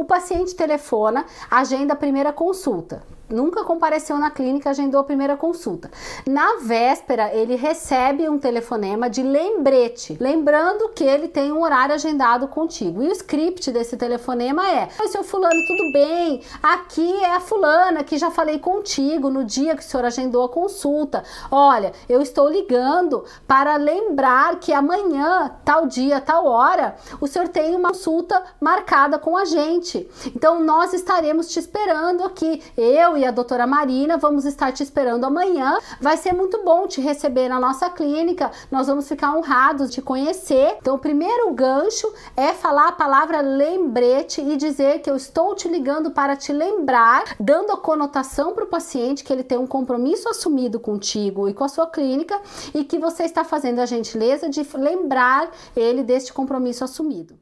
O paciente telefona, agenda a primeira consulta nunca compareceu na clínica, agendou a primeira consulta. Na véspera, ele recebe um telefonema de lembrete, lembrando que ele tem um horário agendado contigo. E o script desse telefonema é: Oi, seu fulano, tudo bem? Aqui é a fulana que já falei contigo no dia que o senhor agendou a consulta. Olha, eu estou ligando para lembrar que amanhã, tal dia, tal hora, o senhor tem uma consulta marcada com a gente. Então, nós estaremos te esperando aqui. Eu e a doutora Marina vamos estar te esperando amanhã. Vai ser muito bom te receber na nossa clínica. Nós vamos ficar honrados de conhecer. Então, o primeiro gancho é falar a palavra lembrete e dizer que eu estou te ligando para te lembrar, dando a conotação para o paciente que ele tem um compromisso assumido contigo e com a sua clínica e que você está fazendo a gentileza de lembrar ele deste compromisso assumido.